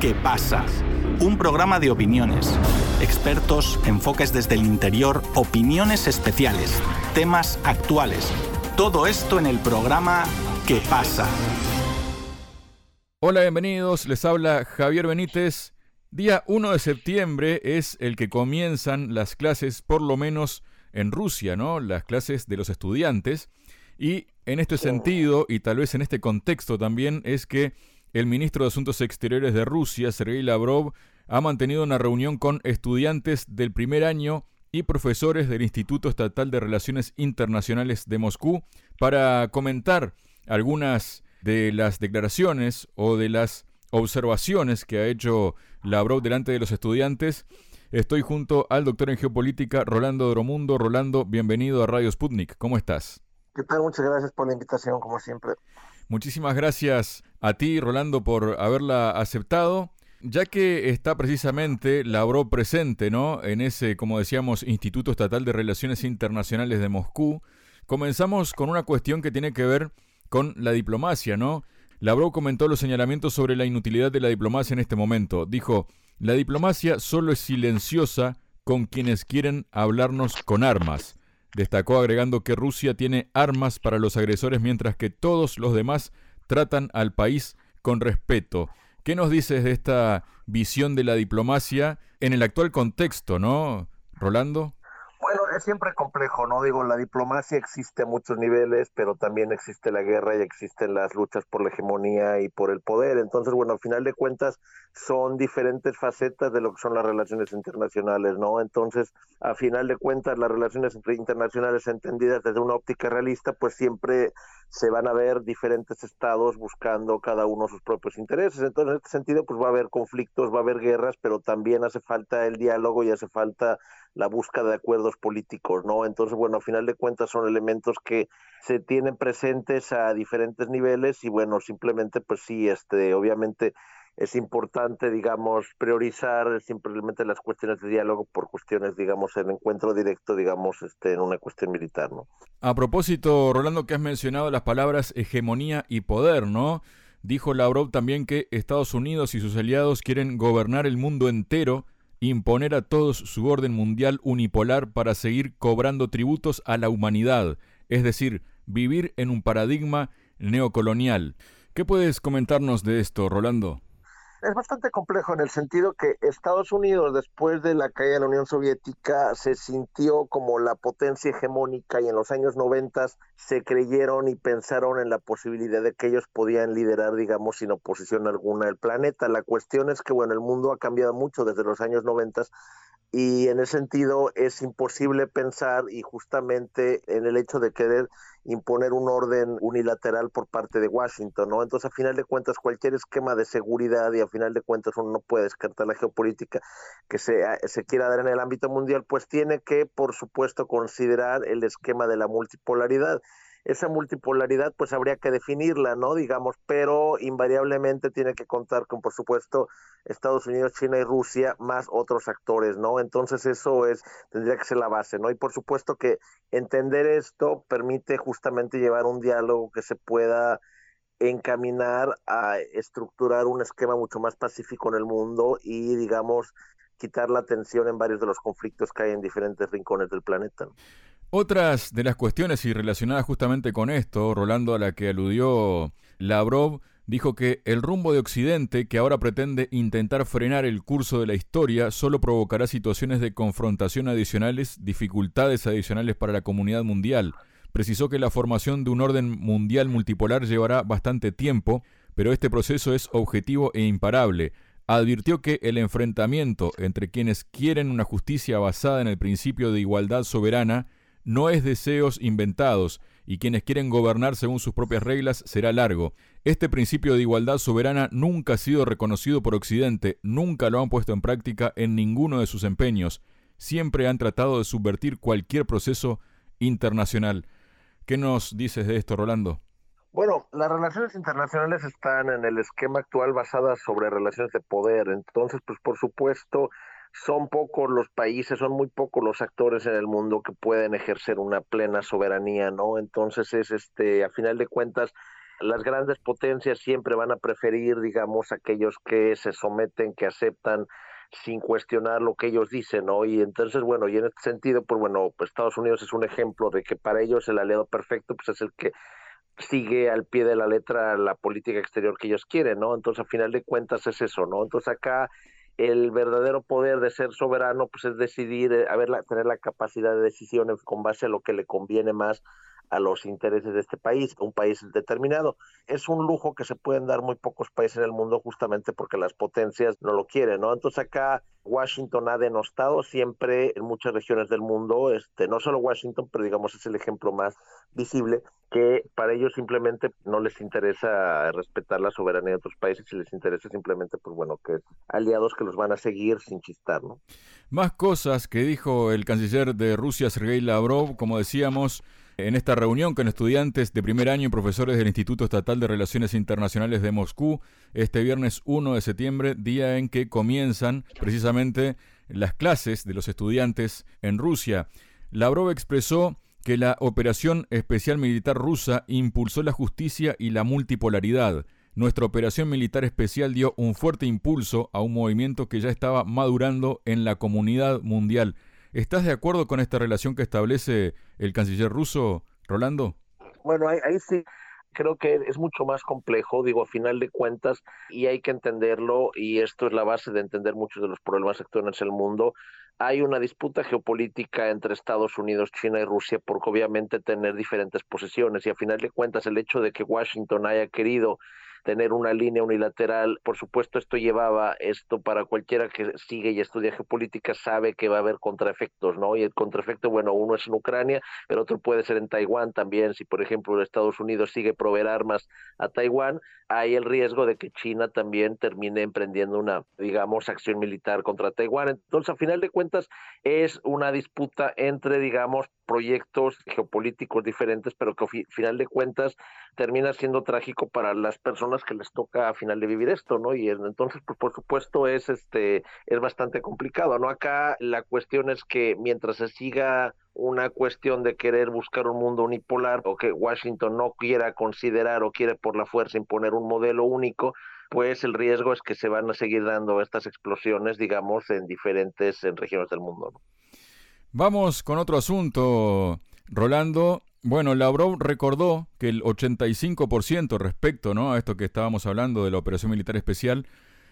¿Qué pasa? Un programa de opiniones, expertos, enfoques desde el interior, opiniones especiales, temas actuales. Todo esto en el programa ¿Qué pasa? Hola, bienvenidos. Les habla Javier Benítez. Día 1 de septiembre es el que comienzan las clases, por lo menos en Rusia, ¿no? Las clases de los estudiantes. Y en este sentido, y tal vez en este contexto también, es que el ministro de Asuntos Exteriores de Rusia, Sergei Lavrov, ha mantenido una reunión con estudiantes del primer año y profesores del Instituto Estatal de Relaciones Internacionales de Moscú para comentar algunas de las declaraciones o de las observaciones que ha hecho Lavrov delante de los estudiantes. Estoy junto al doctor en geopolítica Rolando Dromundo. Rolando, bienvenido a Radio Sputnik. ¿Cómo estás? ¿Qué tal? Muchas gracias por la invitación, como siempre. Muchísimas gracias a ti, Rolando, por haberla aceptado. Ya que está precisamente Lavrov presente, ¿no? En ese, como decíamos, Instituto Estatal de Relaciones Internacionales de Moscú, comenzamos con una cuestión que tiene que ver con la diplomacia, ¿no? Lavrov comentó los señalamientos sobre la inutilidad de la diplomacia en este momento. Dijo, la diplomacia solo es silenciosa con quienes quieren hablarnos con armas. Destacó agregando que Rusia tiene armas para los agresores mientras que todos los demás tratan al país con respeto. ¿Qué nos dices de esta visión de la diplomacia en el actual contexto, no, Rolando? Siempre complejo, ¿no? Digo, la diplomacia existe a muchos niveles, pero también existe la guerra y existen las luchas por la hegemonía y por el poder. Entonces, bueno, al final de cuentas son diferentes facetas de lo que son las relaciones internacionales, ¿no? Entonces, a final de cuentas, las relaciones internacionales entendidas desde una óptica realista, pues siempre se van a ver diferentes estados buscando cada uno sus propios intereses. Entonces, en este sentido, pues va a haber conflictos, va a haber guerras, pero también hace falta el diálogo y hace falta la búsqueda de acuerdos políticos, ¿no? Entonces, bueno, a final de cuentas son elementos que se tienen presentes a diferentes niveles y bueno, simplemente pues sí, este, obviamente es importante, digamos, priorizar simplemente las cuestiones de diálogo por cuestiones, digamos, el encuentro directo, digamos, este, en una cuestión militar, ¿no? A propósito, Rolando, que has mencionado las palabras hegemonía y poder, ¿no? Dijo Lavrov también que Estados Unidos y sus aliados quieren gobernar el mundo entero imponer a todos su orden mundial unipolar para seguir cobrando tributos a la humanidad, es decir, vivir en un paradigma neocolonial. ¿Qué puedes comentarnos de esto, Rolando? Es bastante complejo en el sentido que Estados Unidos, después de la caída de la Unión Soviética, se sintió como la potencia hegemónica y en los años 90 se creyeron y pensaron en la posibilidad de que ellos podían liderar, digamos, sin oposición alguna el planeta. La cuestión es que, bueno, el mundo ha cambiado mucho desde los años 90 y en ese sentido es imposible pensar y justamente en el hecho de querer imponer un orden unilateral por parte de Washington, ¿no? Entonces, a final de cuentas, cualquier esquema de seguridad y a final de cuentas uno no puede descartar la geopolítica que se, se quiera dar en el ámbito mundial, pues tiene que, por supuesto, considerar el esquema de la multipolaridad esa multipolaridad pues habría que definirla, ¿no? Digamos, pero invariablemente tiene que contar con, por supuesto, Estados Unidos, China y Rusia, más otros actores, ¿no? Entonces eso es, tendría que ser la base, ¿no? Y por supuesto que entender esto permite justamente llevar un diálogo que se pueda encaminar a estructurar un esquema mucho más pacífico en el mundo y, digamos, quitar la tensión en varios de los conflictos que hay en diferentes rincones del planeta. Otras de las cuestiones y relacionadas justamente con esto, Rolando, a la que aludió Lavrov, dijo que el rumbo de Occidente, que ahora pretende intentar frenar el curso de la historia, solo provocará situaciones de confrontación adicionales, dificultades adicionales para la comunidad mundial. Precisó que la formación de un orden mundial multipolar llevará bastante tiempo, pero este proceso es objetivo e imparable. Advirtió que el enfrentamiento entre quienes quieren una justicia basada en el principio de igualdad soberana no es deseos inventados, y quienes quieren gobernar según sus propias reglas será largo. Este principio de igualdad soberana nunca ha sido reconocido por Occidente, nunca lo han puesto en práctica en ninguno de sus empeños, siempre han tratado de subvertir cualquier proceso internacional. ¿Qué nos dices de esto, Rolando? Bueno, las relaciones internacionales están en el esquema actual basadas sobre relaciones de poder, entonces, pues por supuesto, son pocos los países, son muy pocos los actores en el mundo que pueden ejercer una plena soberanía, ¿no? Entonces es este, a final de cuentas, las grandes potencias siempre van a preferir, digamos, aquellos que se someten, que aceptan sin cuestionar lo que ellos dicen, ¿no? Y entonces, bueno, y en este sentido, pues bueno, pues Estados Unidos es un ejemplo de que para ellos el aliado perfecto, pues es el que sigue al pie de la letra la política exterior que ellos quieren, ¿no? Entonces, al final de cuentas es eso, ¿no? Entonces acá el verdadero poder de ser soberano, pues es decidir, eh, tener la capacidad de decisión con base a lo que le conviene más a los intereses de este país, un país determinado. Es un lujo que se pueden dar muy pocos países en el mundo justamente porque las potencias no lo quieren, ¿no? Entonces acá Washington ha denostado siempre en muchas regiones del mundo, este, no solo Washington, pero digamos es el ejemplo más visible, que para ellos simplemente no les interesa respetar la soberanía de otros países y les interesa simplemente, pues bueno, que aliados que los van a seguir sin chistar, ¿no? Más cosas que dijo el canciller de Rusia, Sergei Lavrov, como decíamos, en esta reunión con estudiantes de primer año y profesores del Instituto Estatal de Relaciones Internacionales de Moscú, este viernes 1 de septiembre, día en que comienzan precisamente las clases de los estudiantes en Rusia. Lavrov expresó que la operación especial militar rusa impulsó la justicia y la multipolaridad. Nuestra operación militar especial dio un fuerte impulso a un movimiento que ya estaba madurando en la comunidad mundial. ¿Estás de acuerdo con esta relación que establece el canciller ruso, Rolando? Bueno, ahí, sí creo que es mucho más complejo, digo, a final de cuentas, y hay que entenderlo, y esto es la base de entender muchos de los problemas actuales en el mundo. Hay una disputa geopolítica entre Estados Unidos, China y Rusia, porque obviamente tener diferentes posiciones, y a final de cuentas el hecho de que Washington haya querido tener una línea unilateral. Por supuesto, esto llevaba esto para cualquiera que sigue y estudia geopolítica, sabe que va a haber contraefectos, ¿no? Y el contraefecto, bueno, uno es en Ucrania, pero otro puede ser en Taiwán también. Si, por ejemplo, Estados Unidos sigue proveer armas a Taiwán, hay el riesgo de que China también termine emprendiendo una, digamos, acción militar contra Taiwán. Entonces, a final de cuentas, es una disputa entre, digamos, proyectos geopolíticos diferentes, pero que a final de cuentas termina siendo trágico para las personas que les toca a final de vivir esto, ¿no? Y entonces, pues por supuesto es este es bastante complicado, ¿no? Acá la cuestión es que mientras se siga una cuestión de querer buscar un mundo unipolar o que Washington no quiera considerar o quiere por la fuerza imponer un modelo único, pues el riesgo es que se van a seguir dando estas explosiones, digamos, en diferentes en regiones del mundo. ¿no? Vamos con otro asunto, Rolando. Bueno, Lavrov recordó que el 85% respecto ¿no? a esto que estábamos hablando de la operación militar especial,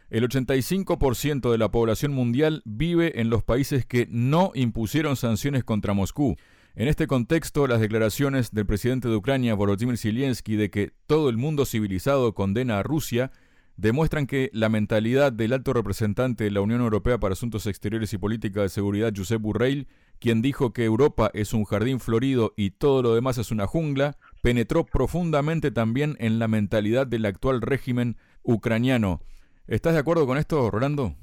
el 85% de la población mundial vive en los países que no impusieron sanciones contra Moscú. En este contexto, las declaraciones del presidente de Ucrania, Volodymyr Zelensky, de que todo el mundo civilizado condena a Rusia, demuestran que la mentalidad del alto representante de la Unión Europea para Asuntos Exteriores y Política de Seguridad, Josep Borrell, quien dijo que Europa es un jardín florido y todo lo demás es una jungla, penetró profundamente también en la mentalidad del actual régimen ucraniano. ¿Estás de acuerdo con esto, Rolando?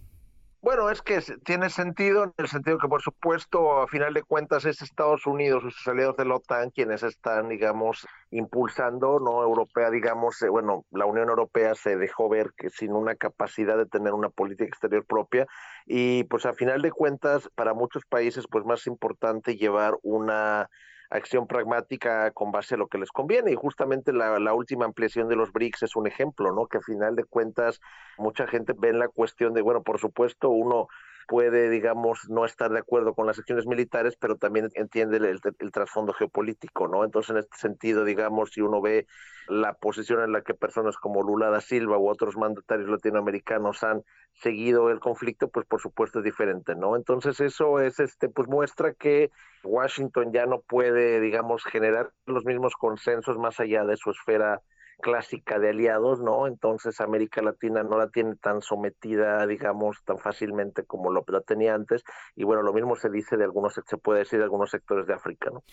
Bueno, es que tiene sentido en el sentido que, por supuesto, a final de cuentas es Estados Unidos y sus aliados de la OTAN quienes están, digamos, impulsando, ¿no? Europea, digamos, eh, bueno, la Unión Europea se dejó ver que sin una capacidad de tener una política exterior propia y, pues, a final de cuentas, para muchos países, pues, más importante llevar una acción pragmática con base a lo que les conviene. Y justamente la, la, última ampliación de los BRICS es un ejemplo, ¿no? Que a final de cuentas mucha gente ve en la cuestión de, bueno, por supuesto, uno puede, digamos, no estar de acuerdo con las acciones militares, pero también entiende el, trasfondo geopolítico, ¿no? Entonces, en este sentido, digamos, si uno ve la posición en la que personas como Lula da Silva u otros mandatarios latinoamericanos han seguido el conflicto, pues por supuesto es diferente, ¿no? Entonces, eso es, este, pues muestra que Washington ya no puede, digamos, generar los mismos consensos más allá de su esfera clásica de aliados, ¿no? Entonces América Latina no la tiene tan sometida, digamos, tan fácilmente como lo tenía antes. Y bueno, lo mismo se dice de algunos, se puede decir de algunos sectores de África, ¿no?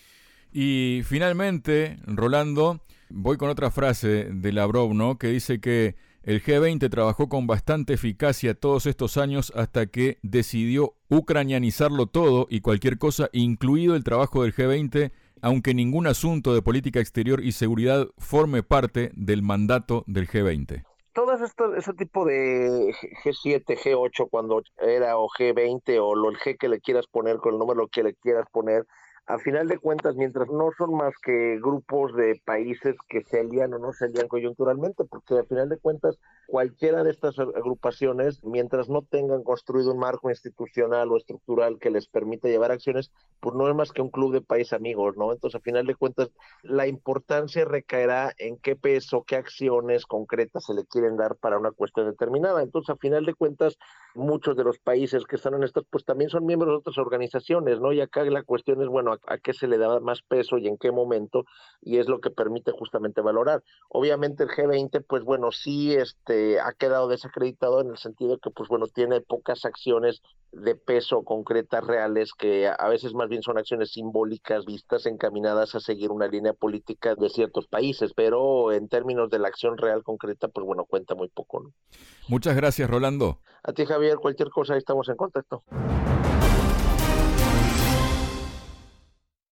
Y finalmente, Rolando, voy con otra frase de Lavrov, ¿no? Que dice que el G20 trabajó con bastante eficacia todos estos años hasta que decidió ucranianizarlo todo y cualquier cosa, incluido el trabajo del G20 aunque ningún asunto de política exterior y seguridad forme parte del mandato del G20 todo esto, ese tipo de G7, G8, cuando era o G20 o lo, el G que le quieras poner con el número que le quieras poner, a final de cuentas, mientras no son más que grupos de países que se alían o no se alían coyunturalmente, porque a final de cuentas cualquiera de estas agrupaciones, mientras no tengan construido un marco institucional o estructural que les permita llevar acciones, pues no es más que un club de países amigos, ¿no? Entonces, a final de cuentas, la importancia recaerá en qué peso, qué acciones concretas se le quieren dar para una cuestión determinada. Entonces, a final de cuentas, muchos de los países que están en estas, pues también son miembros de otras organizaciones, ¿no? Y acá la cuestión es, bueno, a, a qué se le da más peso y en qué momento, y es lo que permite justamente valorar. Obviamente el G20, pues bueno, sí, este, ha quedado desacreditado en el sentido que, pues bueno, tiene pocas acciones de peso concretas reales que a veces más bien son acciones simbólicas vistas encaminadas a seguir una línea política de ciertos países, pero en términos de la acción real concreta, pues bueno, cuenta muy poco. Muchas gracias, Rolando. A ti, Javier, cualquier cosa, ahí estamos en contacto.